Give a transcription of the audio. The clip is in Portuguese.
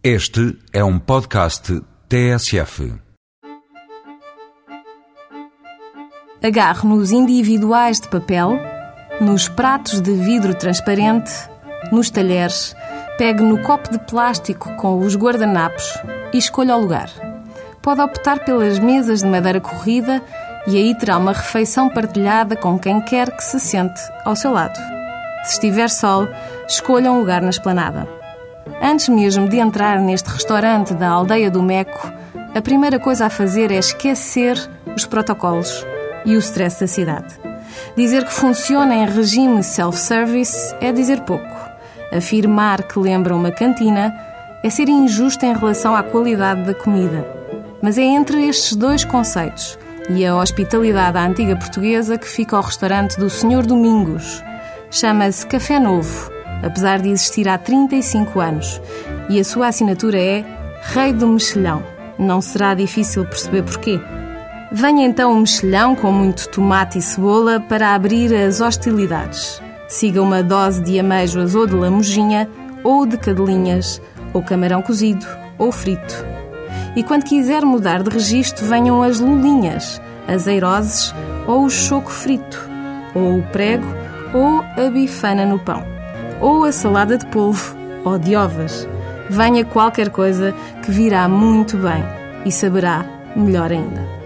Este é um podcast TSF. Agarre nos individuais de papel, nos pratos de vidro transparente, nos talheres, pegue no copo de plástico com os guardanapos e escolha o lugar. Pode optar pelas mesas de madeira corrida e aí terá uma refeição partilhada com quem quer que se sente ao seu lado. Se estiver sol, escolha um lugar na esplanada. Antes mesmo de entrar neste restaurante da aldeia do Meco, a primeira coisa a fazer é esquecer os protocolos e o stress da cidade. Dizer que funciona em regime self-service é dizer pouco. Afirmar que lembra uma cantina é ser injusto em relação à qualidade da comida. Mas é entre estes dois conceitos e a hospitalidade à antiga portuguesa que fica o restaurante do Senhor Domingos. Chama-se Café Novo, apesar de existir há 35 anos, e a sua assinatura é Rei do Mexilhão. Não será difícil perceber porquê. Venha então um mexilhão com muito tomate e cebola para abrir as hostilidades. Siga uma dose de amêijoas ou de lamujinha, ou de cadelinhas, ou camarão cozido, ou frito. E quando quiser mudar de registro, venham as lulinhas, as eiroses ou o choco frito, ou o prego, ou a bifana no pão, ou a salada de polvo, ou de ovas. Venha qualquer coisa que virá muito bem e saberá melhor ainda.